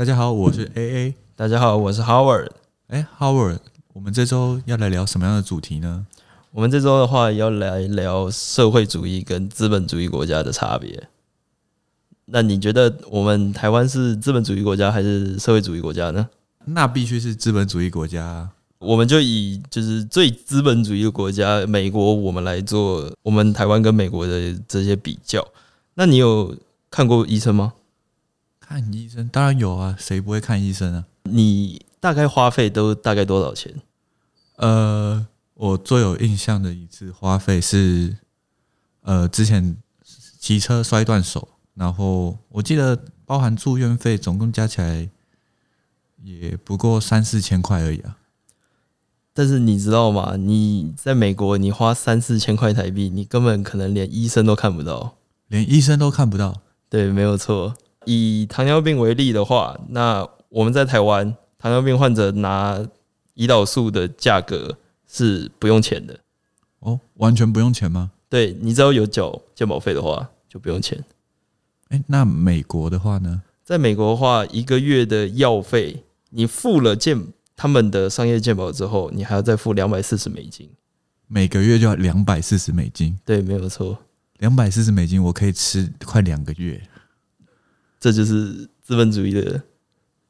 大家好，我是 A A。大家好，我是 Howard。哎，Howard，我们这周要来聊什么样的主题呢？我们这周的话要来聊社会主义跟资本主义国家的差别。那你觉得我们台湾是资本主义国家还是社会主义国家呢？那必须是资本主义国家。我们就以就是最资本主义的国家美国，我们来做我们台湾跟美国的这些比较。那你有看过医生吗？看医生当然有啊，谁不会看医生啊？你大概花费都大概多少钱？呃，我最有印象的一次花费是，呃，之前骑车摔断手，然后我记得包含住院费，总共加起来也不过三四千块而已啊。但是你知道吗？你在美国，你花三四千块台币，你根本可能连医生都看不到，连医生都看不到。对，没有错。以糖尿病为例的话，那我们在台湾，糖尿病患者拿胰岛素的价格是不用钱的哦，完全不用钱吗？对，你只要有缴健保费的话，就不用钱。哎，那美国的话呢？在美国的话，一个月的药费，你付了健他们的商业健保之后，你还要再付两百四十美金，每个月就要两百四十美金。对，没有错，两百四十美金，我可以吃快两个月。这就是资本主义的。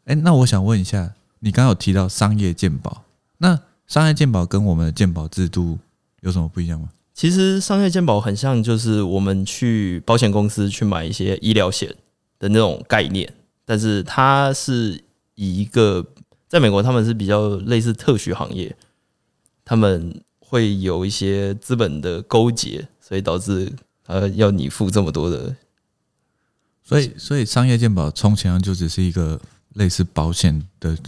哎，那我想问一下，你刚刚有提到商业鉴宝，那商业鉴宝跟我们的鉴宝制度有什么不一样吗？其实商业鉴宝很像，就是我们去保险公司去买一些医疗险的那种概念，但是它是以一个在美国他们是比较类似特许行业，他们会有一些资本的勾结，所以导致呃要你付这么多的。所以，所以商业健保充其量就只是一个类似保险的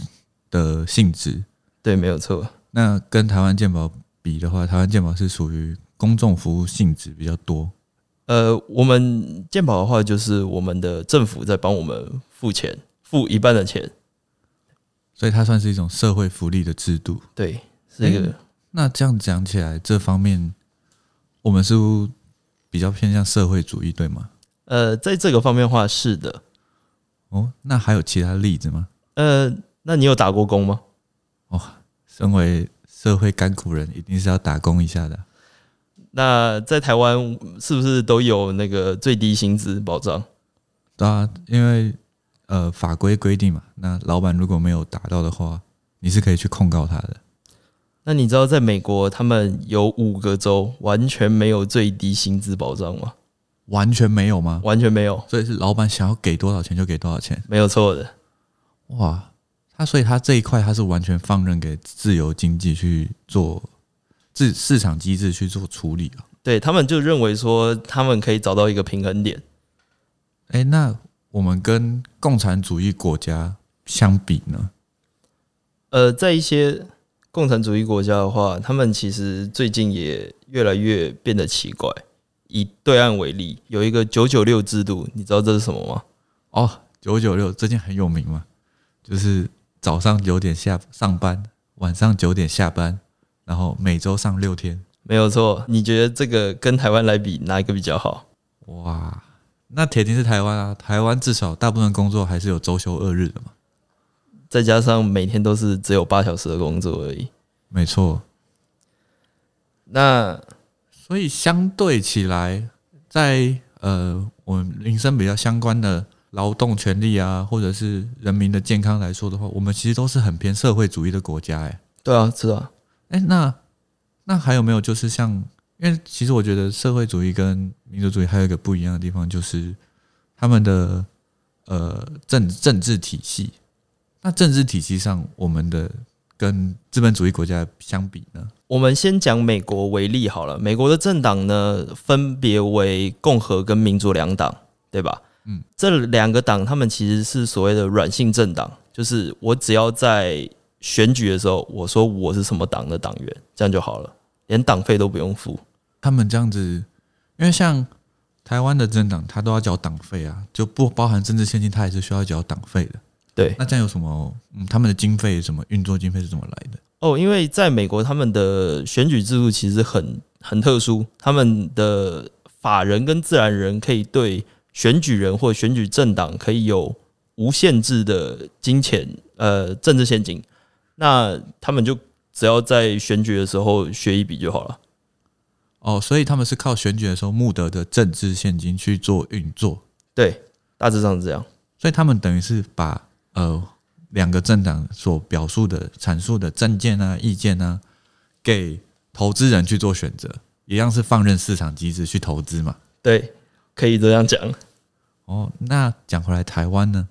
的性质，对，没有错。那跟台湾健保比的话，台湾健保是属于公众服务性质比较多。呃，我们健保的话，就是我们的政府在帮我们付钱，付一半的钱，所以它算是一种社会福利的制度。对，是一个。那这样讲起来，这方面我们是比较偏向社会主义，对吗？呃，在这个方面的话，是的。哦，那还有其他例子吗？呃，那你有打过工吗？哦，身为社会甘苦人，一定是要打工一下的。那在台湾是不是都有那个最低薪资保障？对啊，因为呃法规规定嘛，那老板如果没有达到的话，你是可以去控告他的。那你知道在美国，他们有五个州完全没有最低薪资保障吗？完全没有吗？完全没有，所以是老板想要给多少钱就给多少钱，没有错的。哇，他所以他这一块他是完全放任给自由经济去做，自市场机制去做处理啊。对他们就认为说他们可以找到一个平衡点。哎，那我们跟共产主义国家相比呢？呃，在一些共产主义国家的话，他们其实最近也越来越变得奇怪。以对岸为例，有一个九九六制度，你知道这是什么吗？哦，九九六最近很有名嘛，就是早上九点下上班，晚上九点下班，然后每周上六天，没有错。你觉得这个跟台湾来比，哪一个比较好？哇，那铁定是台湾啊！台湾至少大部分工作还是有周休二日的嘛，再加上每天都是只有八小时的工作而已，没错。那。所以相对起来，在呃我们民生比较相关的劳动权利啊，或者是人民的健康来说的话，我们其实都是很偏社会主义的国家，哎，对啊，是啊，哎，那那还有没有就是像，因为其实我觉得社会主义跟民族主义还有一个不一样的地方，就是他们的呃政政治体系，那政治体系上，我们的跟资本主义国家相比呢？我们先讲美国为例好了，美国的政党呢分别为共和跟民主两党，对吧？嗯，这两个党他们其实是所谓的软性政党，就是我只要在选举的时候我说我是什么党的党员，这样就好了，连党费都不用付。他们这样子，因为像台湾的政党，他都要缴党费啊，就不包含政治献金，他也是需要缴党费的。对，那这样有什么？嗯，他们的经费什么运作经费是怎么来的？哦，因为在美国，他们的选举制度其实很很特殊，他们的法人跟自然人可以对选举人或选举政党可以有无限制的金钱，呃，政治现金，那他们就只要在选举的时候学一笔就好了。哦，所以他们是靠选举的时候募得的政治现金去做运作，对，大致上是这样。所以他们等于是把呃两个政党所表述的阐述的政见啊、意见啊，给投资人去做选择，一样是放任市场机制去投资嘛。对，可以这样讲。哦，那讲回来台湾呢？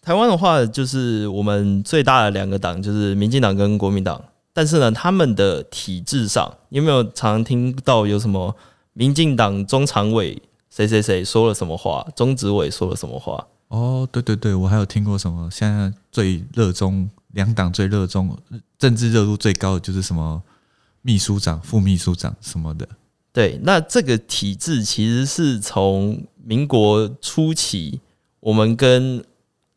台湾的话，就是我们最大的两个党就是民进党跟国民党。但是呢，他们的体制上，有没有常听到有什么民进党中常委谁谁谁说了什么话，中执委说了什么话？哦，对对对，我还有听过什么，现在最热衷两党最热衷政治热度最高的就是什么秘书长、副秘书长什么的。对，那这个体制其实是从民国初期，我们跟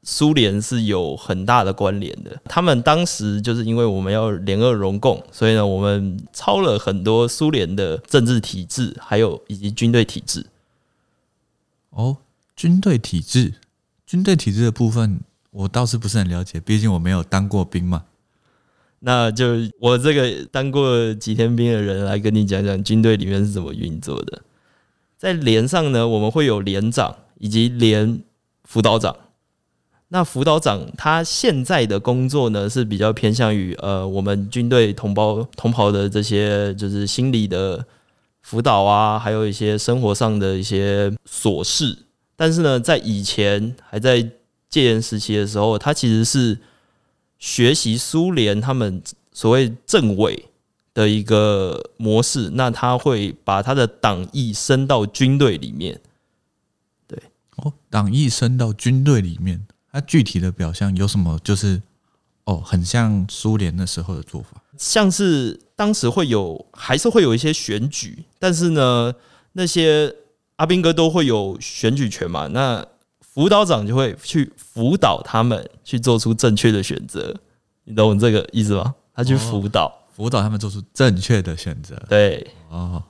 苏联是有很大的关联的。他们当时就是因为我们要联俄融共，所以呢，我们抄了很多苏联的政治体制，还有以及军队体制。哦，军队体制，军队体制的部分我倒是不是很了解，毕竟我没有当过兵嘛。那就我这个当过几天兵的人来跟你讲讲军队里面是怎么运作的。在连上呢，我们会有连长以及连辅导长。那辅导长他现在的工作呢是比较偏向于呃我们军队同胞同袍的这些就是心理的辅导啊，还有一些生活上的一些琐事。但是呢，在以前还在戒严时期的时候，他其实是学习苏联他们所谓政委的一个模式。那他会把他的党意升到军队里面。对，哦，党意升到军队里面。它具体的表象有什么？就是哦，很像苏联那时候的做法，像是当时会有，还是会有一些选举，但是呢，那些阿兵哥都会有选举权嘛，那辅导长就会去辅导他们去做出正确的选择，你懂我这个意思吗？他去辅导，辅导他们做出正确的选择。对，哦，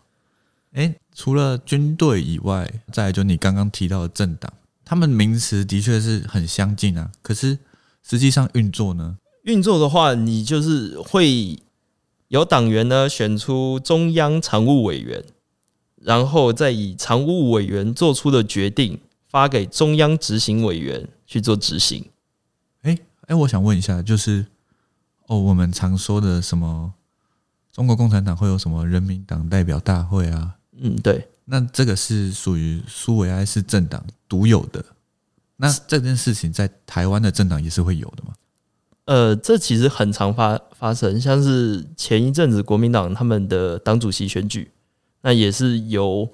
哎，除了军队以外，再就你刚刚提到的政党。他们名词的确是很相近啊，可是实际上运作呢？运作的话，你就是会有党员呢选出中央常务委员，然后再以常务委员做出的决定发给中央执行委员去做执行。哎哎，我想问一下，就是哦，我们常说的什么中国共产党会有什么人民党代表大会啊？嗯，对。那这个是属于苏维埃是政党独有的，那这件事情在台湾的政党也是会有的吗？呃，这其实很常发发生，像是前一阵子国民党他们的党主席选举，那也是由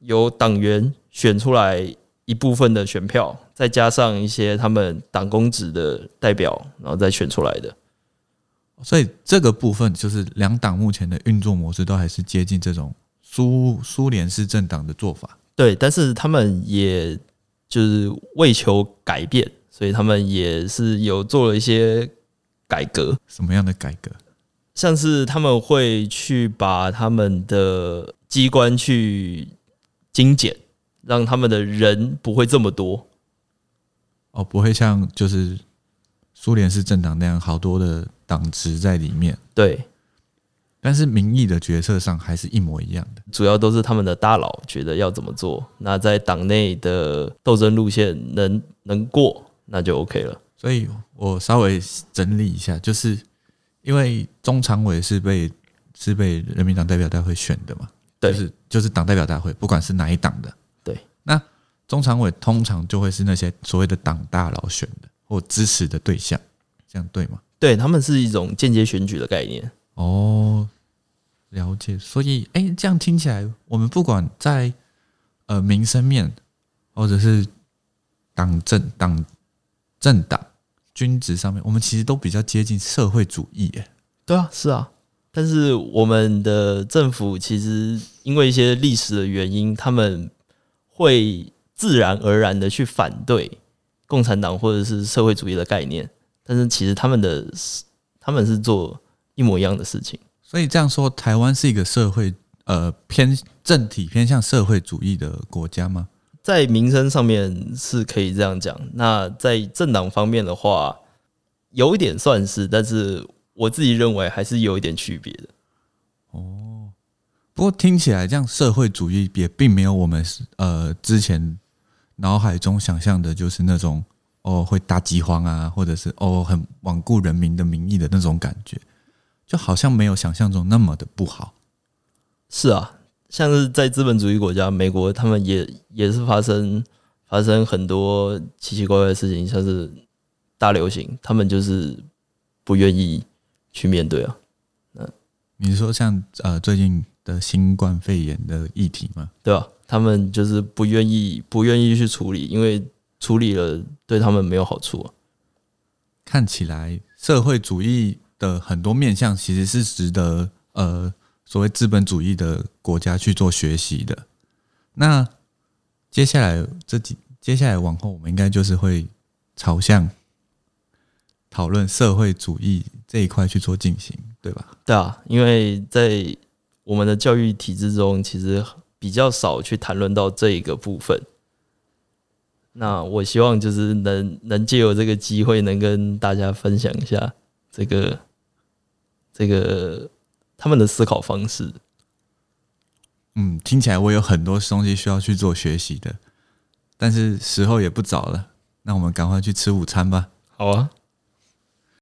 由党员选出来一部分的选票，再加上一些他们党公职的代表，然后再选出来的。所以这个部分就是两党目前的运作模式都还是接近这种。苏苏联式政党的做法，对，但是他们也就是为求改变，所以他们也是有做了一些改革。什么样的改革？像是他们会去把他们的机关去精简，让他们的人不会这么多。哦，不会像就是苏联是政党那样好多的党职在里面。对。但是民意的决策上还是一模一样的，主要都是他们的大佬觉得要怎么做，那在党内的斗争路线能能过，那就 OK 了。所以我稍微整理一下，就是因为中常委是被是被人民党代表大会选的嘛，对，就是就是党代表大会，不管是哪一党的，对，那中常委通常就会是那些所谓的党大佬选的或支持的对象，这样对吗？对他们是一种间接选举的概念。哦。了解，所以哎，这样听起来，我们不管在呃民生面，或者是党政党政党军职上面，我们其实都比较接近社会主义。哎，对啊，是啊，但是我们的政府其实因为一些历史的原因，他们会自然而然的去反对共产党或者是社会主义的概念，但是其实他们的他们是做一模一样的事情。所以这样说，台湾是一个社会呃偏政体偏向社会主义的国家吗？在民生上面是可以这样讲。那在政党方面的话，有一点算是，但是我自己认为还是有一点区别的。哦不过听起来这样，社会主义也并没有我们呃之前脑海中想象的，就是那种哦会大饥荒啊，或者是哦很罔顾人民的民意的那种感觉，就好像没有想象中那么的不好。是啊，像是在资本主义国家，美国他们也也是发生发生很多奇奇怪怪的事情，像是大流行，他们就是不愿意去面对啊。嗯你是说像呃最近的新冠肺炎的议题吗？对吧？他们就是不愿意不愿意去处理，因为处理了对他们没有好处啊。看起来社会主义的很多面向其实是值得呃所谓资本主义的国家去做学习的。那接下来这几接下来往后，我们应该就是会朝向讨论社会主义这一块去做进行，对吧？对啊，因为在我们的教育体制中，其实比较少去谈论到这一个部分。那我希望就是能能借由这个机会，能跟大家分享一下这个这个他们的思考方式。嗯，听起来我有很多东西需要去做学习的，但是时候也不早了，那我们赶快去吃午餐吧。好啊。